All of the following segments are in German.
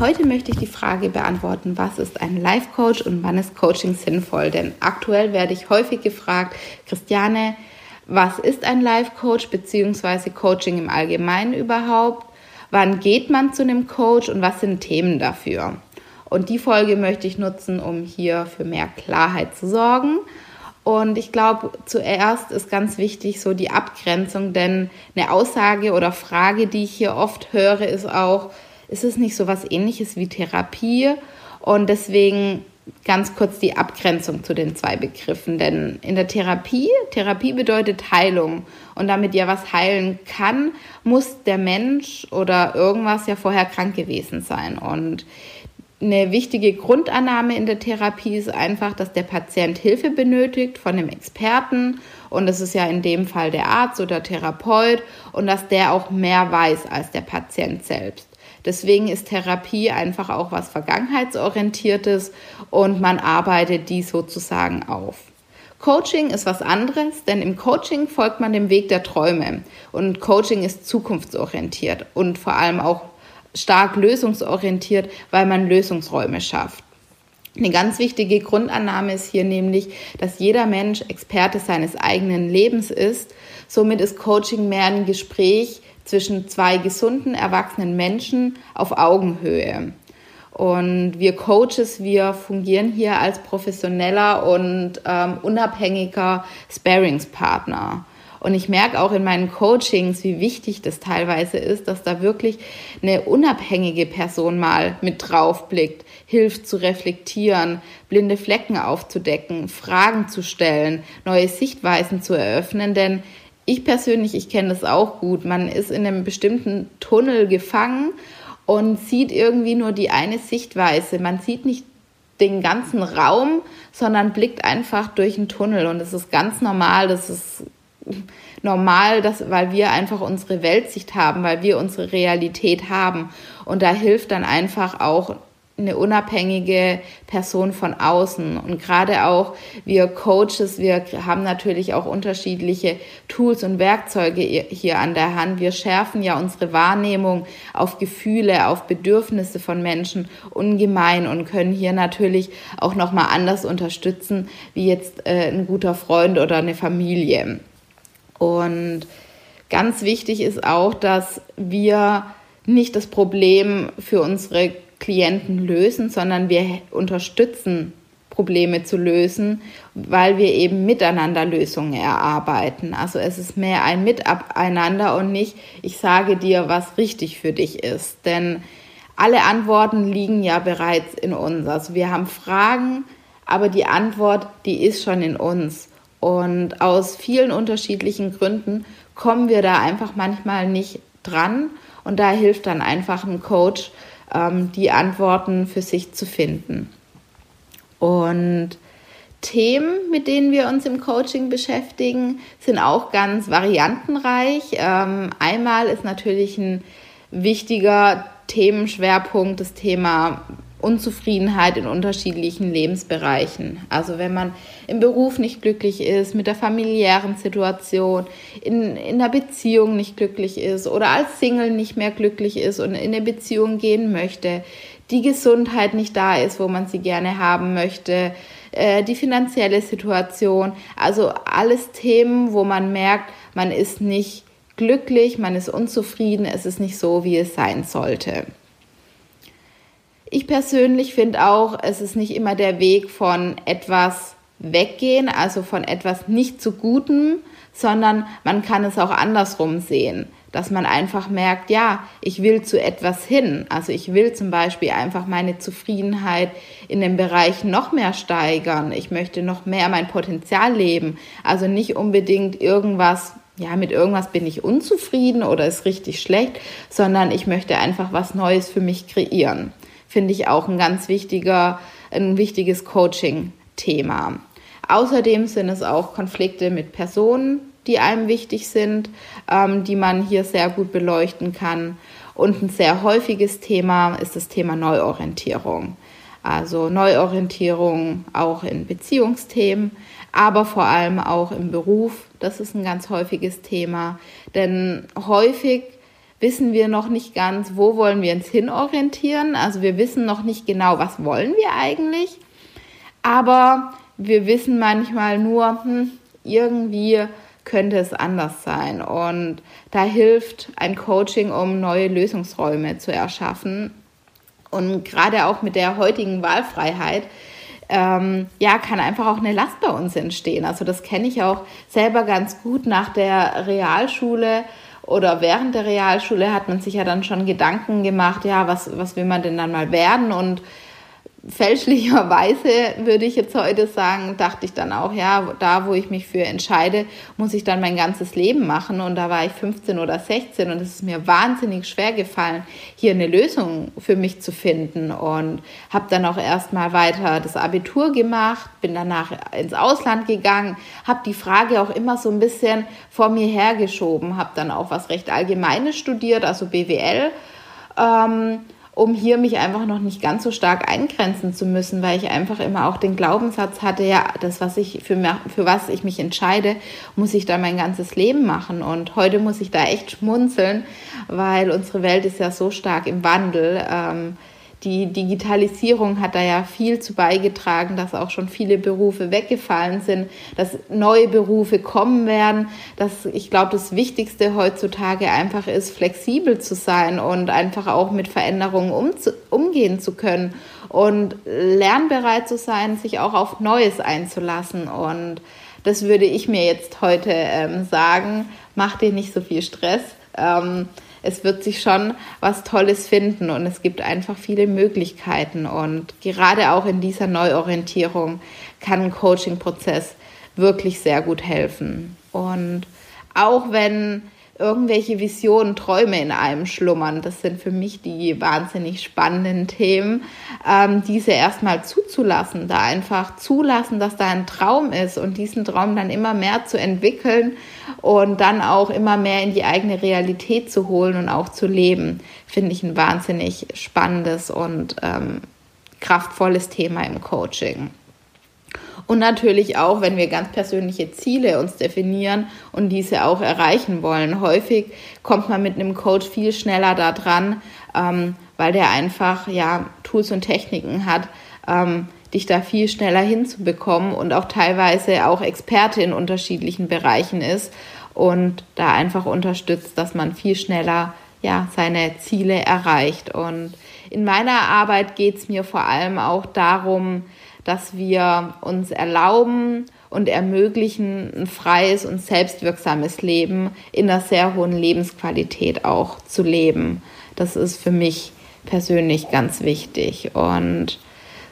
Heute möchte ich die Frage beantworten, was ist ein Life Coach und wann ist Coaching sinnvoll? Denn aktuell werde ich häufig gefragt, Christiane, was ist ein Life Coach bzw. Coaching im Allgemeinen überhaupt? Wann geht man zu einem Coach und was sind Themen dafür? Und die Folge möchte ich nutzen, um hier für mehr Klarheit zu sorgen. Und ich glaube, zuerst ist ganz wichtig so die Abgrenzung, denn eine Aussage oder Frage, die ich hier oft höre, ist auch, ist es nicht so was ähnliches wie Therapie? Und deswegen ganz kurz die Abgrenzung zu den zwei Begriffen. Denn in der Therapie, Therapie bedeutet Heilung. Und damit ja was heilen kann, muss der Mensch oder irgendwas ja vorher krank gewesen sein. Und eine wichtige Grundannahme in der Therapie ist einfach, dass der Patient Hilfe benötigt von einem Experten und das ist ja in dem Fall der Arzt oder Therapeut und dass der auch mehr weiß als der Patient selbst. Deswegen ist Therapie einfach auch was Vergangenheitsorientiertes und man arbeitet die sozusagen auf. Coaching ist was anderes, denn im Coaching folgt man dem Weg der Träume und Coaching ist zukunftsorientiert und vor allem auch stark lösungsorientiert, weil man Lösungsräume schafft. Eine ganz wichtige Grundannahme ist hier nämlich, dass jeder Mensch Experte seines eigenen Lebens ist. Somit ist Coaching mehr ein Gespräch zwischen zwei gesunden, erwachsenen Menschen auf Augenhöhe. Und wir Coaches, wir fungieren hier als professioneller und ähm, unabhängiger Sparingspartner. Und ich merke auch in meinen Coachings, wie wichtig das teilweise ist, dass da wirklich eine unabhängige Person mal mit drauf blickt, hilft zu reflektieren, blinde Flecken aufzudecken, Fragen zu stellen, neue Sichtweisen zu eröffnen. Denn ich persönlich, ich kenne das auch gut. Man ist in einem bestimmten Tunnel gefangen und sieht irgendwie nur die eine Sichtweise. Man sieht nicht den ganzen Raum, sondern blickt einfach durch einen Tunnel. Und das ist ganz normal. Das ist normal, dass, weil wir einfach unsere Weltsicht haben, weil wir unsere Realität haben. Und da hilft dann einfach auch eine unabhängige Person von außen. Und gerade auch wir Coaches, wir haben natürlich auch unterschiedliche Tools und Werkzeuge hier an der Hand. Wir schärfen ja unsere Wahrnehmung auf Gefühle, auf Bedürfnisse von Menschen ungemein und können hier natürlich auch nochmal anders unterstützen, wie jetzt äh, ein guter Freund oder eine Familie. Und ganz wichtig ist auch, dass wir nicht das Problem für unsere Klienten lösen, sondern wir unterstützen Probleme zu lösen, weil wir eben miteinander Lösungen erarbeiten. Also es ist mehr ein Miteinander und nicht, ich sage dir, was richtig für dich ist. Denn alle Antworten liegen ja bereits in uns. Also wir haben Fragen, aber die Antwort, die ist schon in uns. Und aus vielen unterschiedlichen Gründen kommen wir da einfach manchmal nicht dran. Und da hilft dann einfach ein Coach, die Antworten für sich zu finden. Und Themen, mit denen wir uns im Coaching beschäftigen, sind auch ganz variantenreich. Ähm, einmal ist natürlich ein wichtiger Themenschwerpunkt das Thema Unzufriedenheit in unterschiedlichen Lebensbereichen. Also wenn man im Beruf nicht glücklich ist, mit der familiären Situation, in, in der Beziehung nicht glücklich ist oder als Single nicht mehr glücklich ist und in eine Beziehung gehen möchte, die Gesundheit nicht da ist, wo man sie gerne haben möchte, äh, die finanzielle Situation, also alles Themen, wo man merkt, man ist nicht glücklich, man ist unzufrieden, es ist nicht so, wie es sein sollte. Ich persönlich finde auch, es ist nicht immer der Weg von etwas weggehen, also von etwas nicht zu Gutem, sondern man kann es auch andersrum sehen, dass man einfach merkt, ja, ich will zu etwas hin. Also ich will zum Beispiel einfach meine Zufriedenheit in dem Bereich noch mehr steigern. Ich möchte noch mehr mein Potenzial leben. Also nicht unbedingt irgendwas ja, mit irgendwas bin ich unzufrieden oder ist richtig schlecht, sondern ich möchte einfach was Neues für mich kreieren. Finde ich auch ein ganz wichtiger, ein wichtiges Coaching-Thema. Außerdem sind es auch Konflikte mit Personen, die einem wichtig sind, ähm, die man hier sehr gut beleuchten kann. Und ein sehr häufiges Thema ist das Thema Neuorientierung. Also Neuorientierung auch in Beziehungsthemen, aber vor allem auch im Beruf. Das ist ein ganz häufiges Thema. Denn häufig wissen wir noch nicht ganz, wo wollen wir uns hinorientieren. Also wir wissen noch nicht genau, was wollen wir eigentlich. Aber wir wissen manchmal nur, hm, irgendwie könnte es anders sein. Und da hilft ein Coaching, um neue Lösungsräume zu erschaffen. Und gerade auch mit der heutigen Wahlfreiheit, ähm, ja, kann einfach auch eine Last bei uns entstehen. Also das kenne ich auch selber ganz gut nach der Realschule oder während der Realschule hat man sich ja dann schon Gedanken gemacht, ja, was, was will man denn dann mal werden? Und fälschlicherweise würde ich jetzt heute sagen, dachte ich dann auch, ja, da wo ich mich für entscheide, muss ich dann mein ganzes Leben machen. Und da war ich 15 oder 16 und es ist mir wahnsinnig schwer gefallen, hier eine Lösung für mich zu finden. Und habe dann auch erstmal weiter das Abitur gemacht, bin danach ins Ausland gegangen, habe die Frage auch immer so ein bisschen vor mir hergeschoben, habe dann auch was recht Allgemeines studiert, also BWL. Ähm, um hier mich einfach noch nicht ganz so stark eingrenzen zu müssen, weil ich einfach immer auch den Glaubenssatz hatte, ja, das, was ich für, für was ich mich entscheide, muss ich da mein ganzes Leben machen. Und heute muss ich da echt schmunzeln, weil unsere Welt ist ja so stark im Wandel. Ähm, die Digitalisierung hat da ja viel zu beigetragen, dass auch schon viele Berufe weggefallen sind, dass neue Berufe kommen werden. Dass ich glaube, das Wichtigste heutzutage einfach ist, flexibel zu sein und einfach auch mit Veränderungen umzu umgehen zu können und lernbereit zu sein, sich auch auf Neues einzulassen. Und das würde ich mir jetzt heute ähm, sagen. Mach dir nicht so viel Stress. Ähm, es wird sich schon was Tolles finden und es gibt einfach viele Möglichkeiten. Und gerade auch in dieser Neuorientierung kann ein Coaching-Prozess wirklich sehr gut helfen. Und auch wenn irgendwelche Visionen, Träume in einem schlummern. Das sind für mich die wahnsinnig spannenden Themen, ähm, diese erstmal zuzulassen, da einfach zulassen, dass da ein Traum ist und diesen Traum dann immer mehr zu entwickeln und dann auch immer mehr in die eigene Realität zu holen und auch zu leben, finde ich ein wahnsinnig spannendes und ähm, kraftvolles Thema im Coaching. Und natürlich auch, wenn wir ganz persönliche Ziele uns definieren und diese auch erreichen wollen. Häufig kommt man mit einem Coach viel schneller da dran, ähm, weil der einfach ja Tools und Techniken hat, ähm, dich da viel schneller hinzubekommen und auch teilweise auch Experte in unterschiedlichen Bereichen ist und da einfach unterstützt, dass man viel schneller ja seine Ziele erreicht. Und in meiner Arbeit geht es mir vor allem auch darum, dass wir uns erlauben und ermöglichen, ein freies und selbstwirksames Leben in einer sehr hohen Lebensqualität auch zu leben. Das ist für mich persönlich ganz wichtig. Und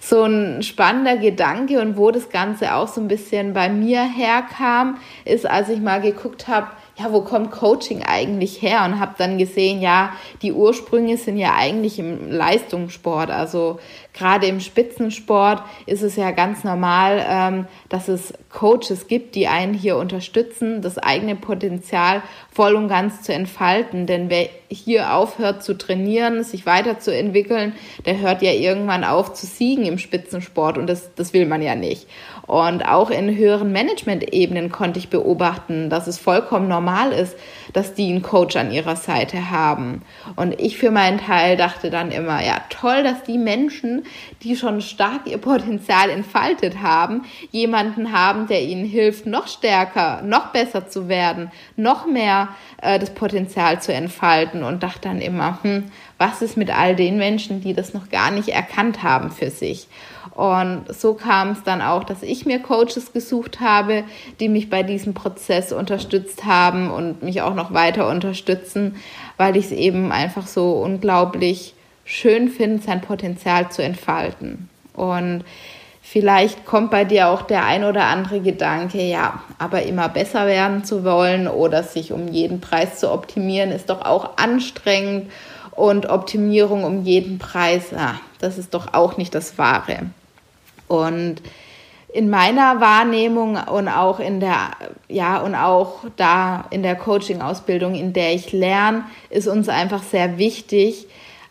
so ein spannender Gedanke und wo das Ganze auch so ein bisschen bei mir herkam, ist, als ich mal geguckt habe, ja, wo kommt Coaching eigentlich her? Und habe dann gesehen, ja, die Ursprünge sind ja eigentlich im Leistungssport. Also gerade im Spitzensport ist es ja ganz normal, ähm, dass es Coaches gibt, die einen hier unterstützen, das eigene Potenzial voll und ganz zu entfalten. Denn wer hier aufhört zu trainieren, sich weiterzuentwickeln, der hört ja irgendwann auf zu siegen im Spitzensport und das, das will man ja nicht. Und auch in höheren Management-Ebenen konnte ich beobachten, dass es vollkommen normal ist, dass die einen Coach an ihrer Seite haben. Und ich für meinen Teil dachte dann immer, ja, toll, dass die Menschen, die schon stark ihr Potenzial entfaltet haben, jemanden haben, der ihnen hilft, noch stärker, noch besser zu werden, noch mehr äh, das Potenzial zu entfalten. Und dachte dann immer, hm, was ist mit all den Menschen, die das noch gar nicht erkannt haben für sich? Und so kam es dann auch, dass ich mir Coaches gesucht habe, die mich bei diesem Prozess unterstützt haben und mich auch noch weiter unterstützen, weil ich es eben einfach so unglaublich schön finde, sein Potenzial zu entfalten. Und Vielleicht kommt bei dir auch der ein oder andere Gedanke, ja, aber immer besser werden zu wollen oder sich um jeden Preis zu optimieren, ist doch auch anstrengend und Optimierung um jeden Preis, ja, das ist doch auch nicht das Wahre. Und in meiner Wahrnehmung und auch in der, ja, und auch da in der Coaching-Ausbildung, in der ich lerne, ist uns einfach sehr wichtig,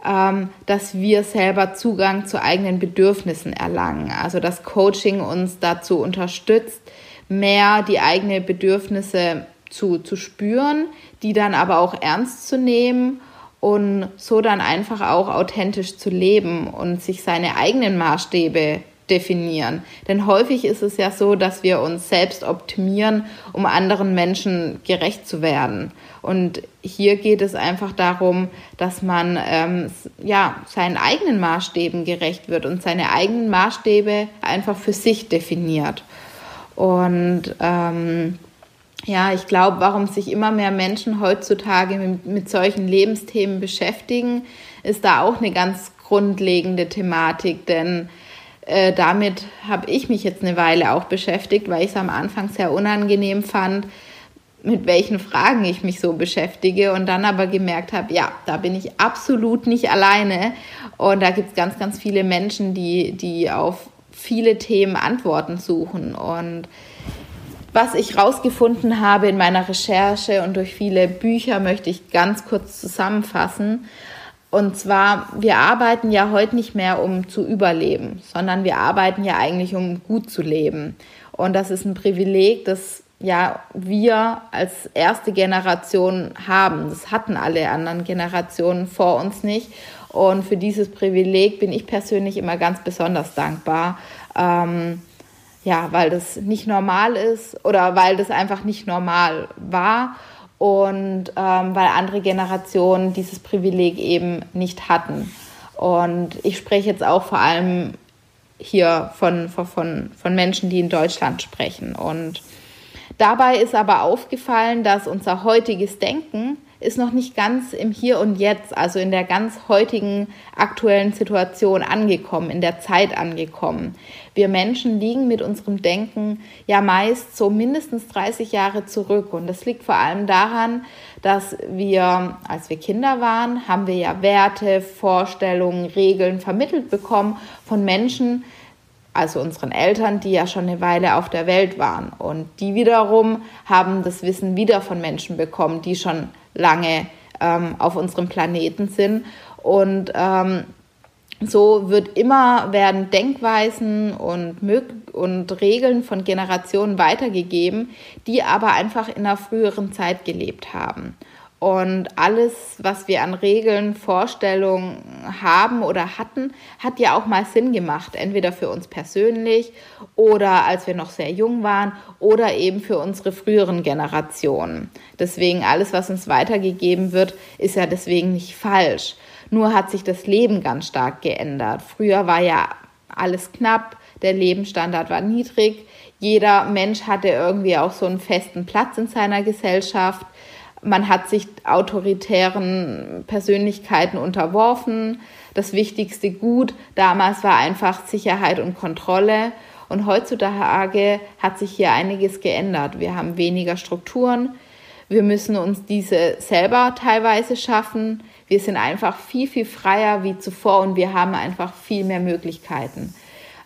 ähm, dass wir selber Zugang zu eigenen Bedürfnissen erlangen. Also dass Coaching uns dazu unterstützt, mehr die eigenen Bedürfnisse zu, zu spüren, die dann aber auch ernst zu nehmen und so dann einfach auch authentisch zu leben und sich seine eigenen Maßstäbe definieren. Denn häufig ist es ja so, dass wir uns selbst optimieren, um anderen Menschen gerecht zu werden. Und hier geht es einfach darum, dass man ähm, ja, seinen eigenen Maßstäben gerecht wird und seine eigenen Maßstäbe einfach für sich definiert. Und ähm, ja, ich glaube, warum sich immer mehr Menschen heutzutage mit, mit solchen Lebensthemen beschäftigen, ist da auch eine ganz grundlegende Thematik, denn äh, damit habe ich mich jetzt eine Weile auch beschäftigt, weil ich es am Anfang sehr unangenehm fand, mit welchen Fragen ich mich so beschäftige und dann aber gemerkt habe, ja, da bin ich absolut nicht alleine und da gibt es ganz, ganz viele Menschen, die, die auf viele Themen Antworten suchen und was ich rausgefunden habe in meiner Recherche und durch viele Bücher möchte ich ganz kurz zusammenfassen. Und zwar, wir arbeiten ja heute nicht mehr, um zu überleben, sondern wir arbeiten ja eigentlich, um gut zu leben. Und das ist ein Privileg, das ja wir als erste Generation haben. Das hatten alle anderen Generationen vor uns nicht. Und für dieses Privileg bin ich persönlich immer ganz besonders dankbar. Ähm, ja, weil das nicht normal ist oder weil das einfach nicht normal war und ähm, weil andere Generationen dieses Privileg eben nicht hatten. Und ich spreche jetzt auch vor allem hier von, von, von Menschen, die in Deutschland sprechen. Und dabei ist aber aufgefallen, dass unser heutiges Denken ist noch nicht ganz im Hier und Jetzt, also in der ganz heutigen aktuellen Situation angekommen, in der Zeit angekommen. Wir Menschen liegen mit unserem Denken ja meist so mindestens 30 Jahre zurück. Und das liegt vor allem daran, dass wir, als wir Kinder waren, haben wir ja Werte, Vorstellungen, Regeln vermittelt bekommen von Menschen, also unseren Eltern, die ja schon eine Weile auf der Welt waren. Und die wiederum haben das Wissen wieder von Menschen bekommen, die schon lange ähm, auf unserem Planeten sind. Und ähm, so wird immer werden Denkweisen und, und Regeln von Generationen weitergegeben, die aber einfach in einer früheren Zeit gelebt haben. Und alles, was wir an Regeln, Vorstellungen haben oder hatten, hat ja auch mal Sinn gemacht. Entweder für uns persönlich oder als wir noch sehr jung waren oder eben für unsere früheren Generationen. Deswegen alles, was uns weitergegeben wird, ist ja deswegen nicht falsch. Nur hat sich das Leben ganz stark geändert. Früher war ja alles knapp, der Lebensstandard war niedrig. Jeder Mensch hatte irgendwie auch so einen festen Platz in seiner Gesellschaft man hat sich autoritären Persönlichkeiten unterworfen. Das wichtigste Gut damals war einfach Sicherheit und Kontrolle. Und heutzutage hat sich hier einiges geändert. Wir haben weniger Strukturen. Wir müssen uns diese selber teilweise schaffen. Wir sind einfach viel, viel freier wie zuvor und wir haben einfach viel mehr Möglichkeiten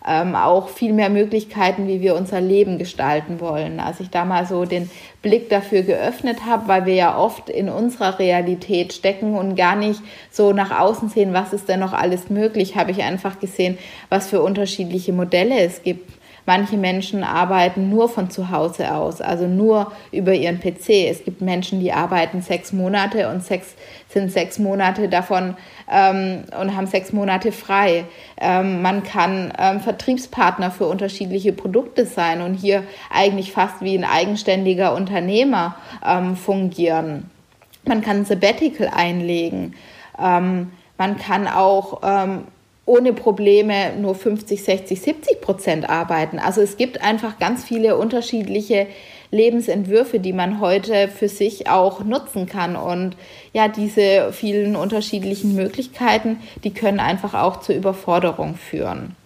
ähm, auch viel mehr Möglichkeiten, wie wir unser Leben gestalten wollen. Als ich da mal so den Blick dafür geöffnet habe, weil wir ja oft in unserer Realität stecken und gar nicht so nach außen sehen, was ist denn noch alles möglich, habe ich einfach gesehen, was für unterschiedliche Modelle es gibt. Manche Menschen arbeiten nur von zu Hause aus, also nur über ihren PC. Es gibt Menschen, die arbeiten sechs Monate und sechs, sind sechs Monate davon ähm, und haben sechs Monate frei. Ähm, man kann ähm, Vertriebspartner für unterschiedliche Produkte sein und hier eigentlich fast wie ein eigenständiger Unternehmer ähm, fungieren. Man kann ein Sabbatical einlegen. Ähm, man kann auch ähm, ohne Probleme nur 50, 60, 70 Prozent arbeiten. Also es gibt einfach ganz viele unterschiedliche Lebensentwürfe, die man heute für sich auch nutzen kann. Und ja, diese vielen unterschiedlichen Möglichkeiten, die können einfach auch zur Überforderung führen.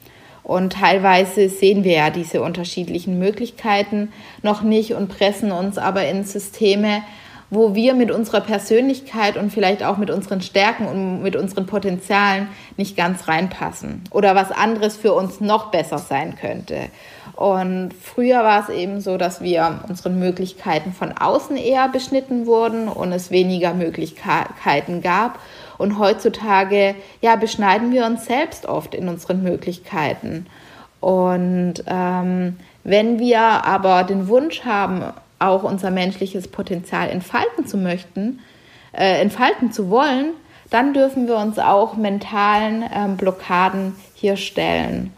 Und teilweise sehen wir ja diese unterschiedlichen Möglichkeiten noch nicht und pressen uns aber in Systeme, wo wir mit unserer Persönlichkeit und vielleicht auch mit unseren Stärken und mit unseren Potenzialen nicht ganz reinpassen oder was anderes für uns noch besser sein könnte. Und früher war es eben so, dass wir unseren Möglichkeiten von außen eher beschnitten wurden und es weniger Möglichkeiten gab. Und heutzutage, ja, beschneiden wir uns selbst oft in unseren Möglichkeiten. Und ähm, wenn wir aber den Wunsch haben, auch unser menschliches Potenzial entfalten zu möchten, äh, entfalten zu wollen, dann dürfen wir uns auch mentalen ähm, Blockaden hier stellen.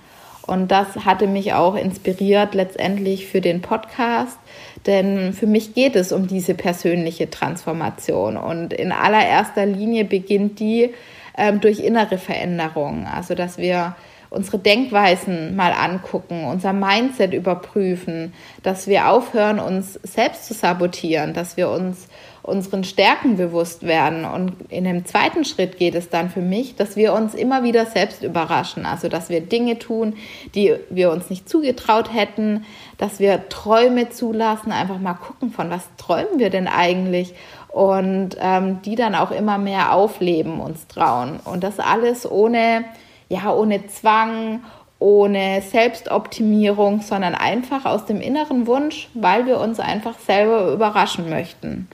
Und das hatte mich auch inspiriert letztendlich für den Podcast, denn für mich geht es um diese persönliche Transformation. Und in allererster Linie beginnt die ähm, durch innere Veränderungen, also dass wir unsere Denkweisen mal angucken, unser Mindset überprüfen, dass wir aufhören, uns selbst zu sabotieren, dass wir uns unseren Stärken bewusst werden. Und in dem zweiten Schritt geht es dann für mich, dass wir uns immer wieder selbst überraschen. Also, dass wir Dinge tun, die wir uns nicht zugetraut hätten, dass wir Träume zulassen, einfach mal gucken, von was träumen wir denn eigentlich? Und ähm, die dann auch immer mehr aufleben, uns trauen. Und das alles ohne ja, ohne Zwang, ohne Selbstoptimierung, sondern einfach aus dem inneren Wunsch, weil wir uns einfach selber überraschen möchten.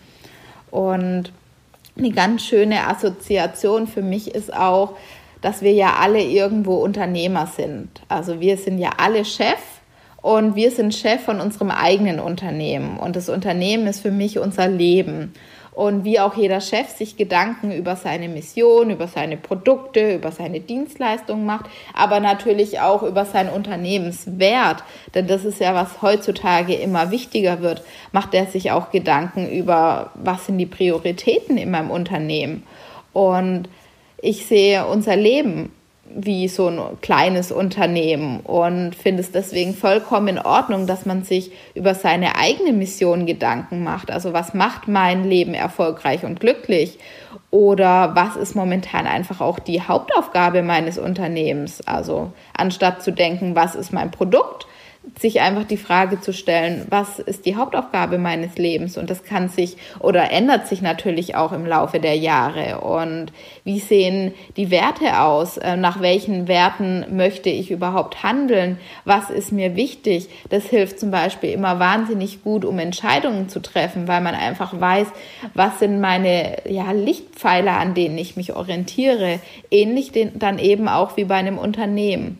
Und eine ganz schöne Assoziation für mich ist auch, dass wir ja alle irgendwo Unternehmer sind. Also wir sind ja alle Chef und wir sind Chef von unserem eigenen Unternehmen. Und das Unternehmen ist für mich unser Leben und wie auch jeder Chef sich Gedanken über seine Mission, über seine Produkte, über seine Dienstleistungen macht, aber natürlich auch über seinen Unternehmenswert, denn das ist ja, was heutzutage immer wichtiger wird, macht er sich auch Gedanken über, was sind die Prioritäten in meinem Unternehmen. Und ich sehe unser Leben wie so ein kleines Unternehmen und finde es deswegen vollkommen in Ordnung, dass man sich über seine eigene Mission Gedanken macht. Also was macht mein Leben erfolgreich und glücklich? Oder was ist momentan einfach auch die Hauptaufgabe meines Unternehmens? Also anstatt zu denken, was ist mein Produkt, sich einfach die Frage zu stellen, was ist die Hauptaufgabe meines Lebens? Und das kann sich oder ändert sich natürlich auch im Laufe der Jahre. Und wie sehen die Werte aus? Äh, nach welchen Werten möchte ich überhaupt handeln? Was ist mir wichtig? Das hilft zum Beispiel immer wahnsinnig gut, um Entscheidungen zu treffen, weil man einfach weiß, was sind meine ja, Lichtpfeiler, an denen ich mich orientiere. Ähnlich dann eben auch wie bei einem Unternehmen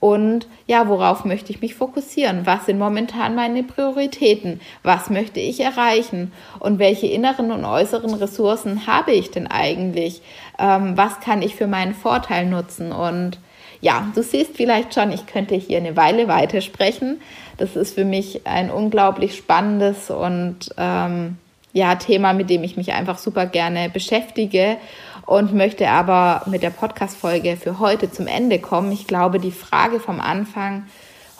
und ja, worauf möchte ich mich fokussieren? Was sind momentan meine Prioritäten? Was möchte ich erreichen? Und welche inneren und äußeren Ressourcen habe ich denn eigentlich? Ähm, was kann ich für meinen Vorteil nutzen? Und ja, du siehst vielleicht schon, ich könnte hier eine Weile weitersprechen. Das ist für mich ein unglaublich spannendes und ähm, ja, Thema, mit dem ich mich einfach super gerne beschäftige und möchte aber mit der Podcast-Folge für heute zum Ende kommen. Ich glaube, die Frage vom Anfang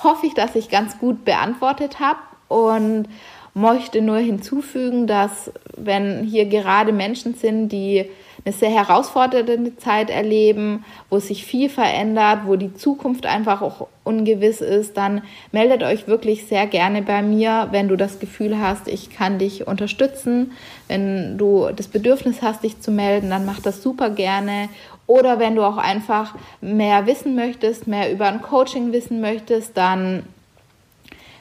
hoffe ich, dass ich ganz gut beantwortet habe und möchte nur hinzufügen, dass wenn hier gerade Menschen sind, die eine sehr herausfordernde Zeit erleben, wo sich viel verändert, wo die Zukunft einfach auch ungewiss ist, dann meldet euch wirklich sehr gerne bei mir, wenn du das Gefühl hast, ich kann dich unterstützen. Wenn du das Bedürfnis hast, dich zu melden, dann mach das super gerne. Oder wenn du auch einfach mehr wissen möchtest, mehr über ein Coaching wissen möchtest, dann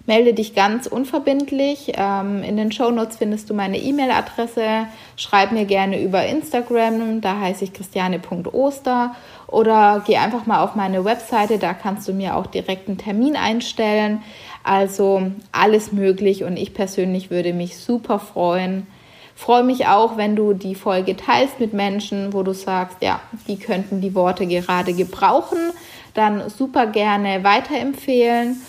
Melde dich ganz unverbindlich. Ähm, in den Shownotes findest du meine E-Mail-Adresse. Schreib mir gerne über Instagram, da heiße ich christiane.oster. Oder geh einfach mal auf meine Webseite, da kannst du mir auch direkt einen Termin einstellen. Also alles möglich und ich persönlich würde mich super freuen. Freue mich auch, wenn du die Folge teilst mit Menschen, wo du sagst, ja, die könnten die Worte gerade gebrauchen. Dann super gerne weiterempfehlen.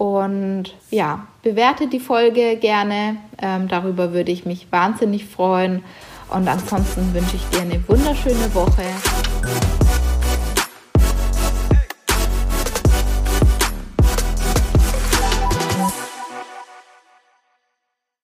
Und ja, bewerte die Folge gerne. Ähm, darüber würde ich mich wahnsinnig freuen. Und ansonsten wünsche ich dir eine wunderschöne Woche.